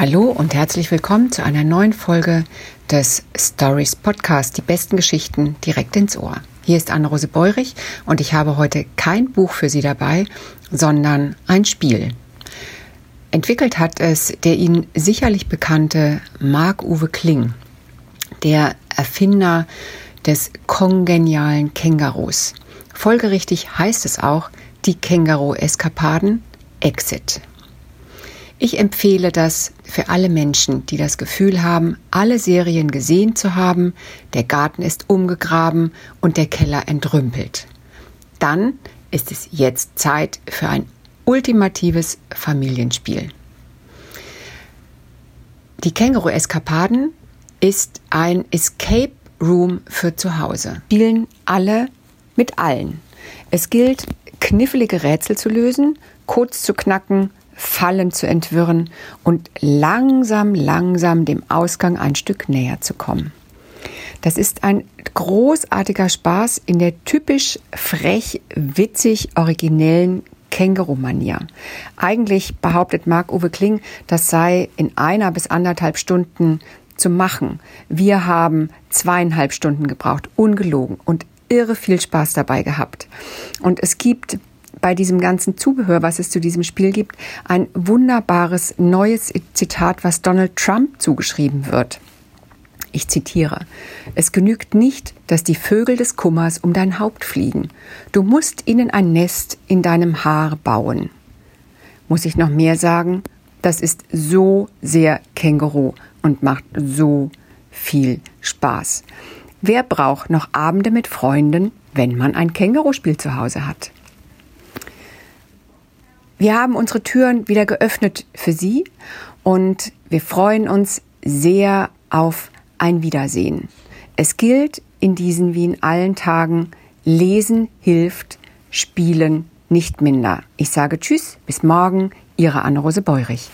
Hallo und herzlich willkommen zu einer neuen Folge des Stories Podcast, die besten Geschichten direkt ins Ohr. Hier ist Anne-Rose Beurich und ich habe heute kein Buch für Sie dabei, sondern ein Spiel. Entwickelt hat es der Ihnen sicherlich bekannte Marc-Uwe Kling, der Erfinder des kongenialen Kängurus. Folgerichtig heißt es auch die Känguru-Eskapaden Exit. Ich empfehle das für alle Menschen, die das Gefühl haben, alle Serien gesehen zu haben, der Garten ist umgegraben und der Keller entrümpelt. Dann ist es jetzt Zeit für ein ultimatives Familienspiel. Die Känguru-Eskapaden ist ein Escape Room für zu Hause. Spielen alle mit allen. Es gilt, knifflige Rätsel zu lösen, Codes zu knacken Fallen zu entwirren und langsam, langsam dem Ausgang ein Stück näher zu kommen. Das ist ein großartiger Spaß in der typisch frech, witzig, originellen Känguru-Manier. Eigentlich behauptet Marc-Uwe Kling, das sei in einer bis anderthalb Stunden zu machen. Wir haben zweieinhalb Stunden gebraucht, ungelogen und irre viel Spaß dabei gehabt. Und es gibt bei diesem ganzen Zubehör, was es zu diesem Spiel gibt, ein wunderbares neues Zitat, was Donald Trump zugeschrieben wird. Ich zitiere, es genügt nicht, dass die Vögel des Kummers um dein Haupt fliegen. Du musst ihnen ein Nest in deinem Haar bauen. Muss ich noch mehr sagen? Das ist so sehr Känguru und macht so viel Spaß. Wer braucht noch Abende mit Freunden, wenn man ein Känguruspiel zu Hause hat? Wir haben unsere Türen wieder geöffnet für Sie und wir freuen uns sehr auf ein Wiedersehen. Es gilt in diesen wie in allen Tagen, Lesen hilft, Spielen nicht minder. Ich sage Tschüss, bis morgen, Ihre Anne-Rose Beurich.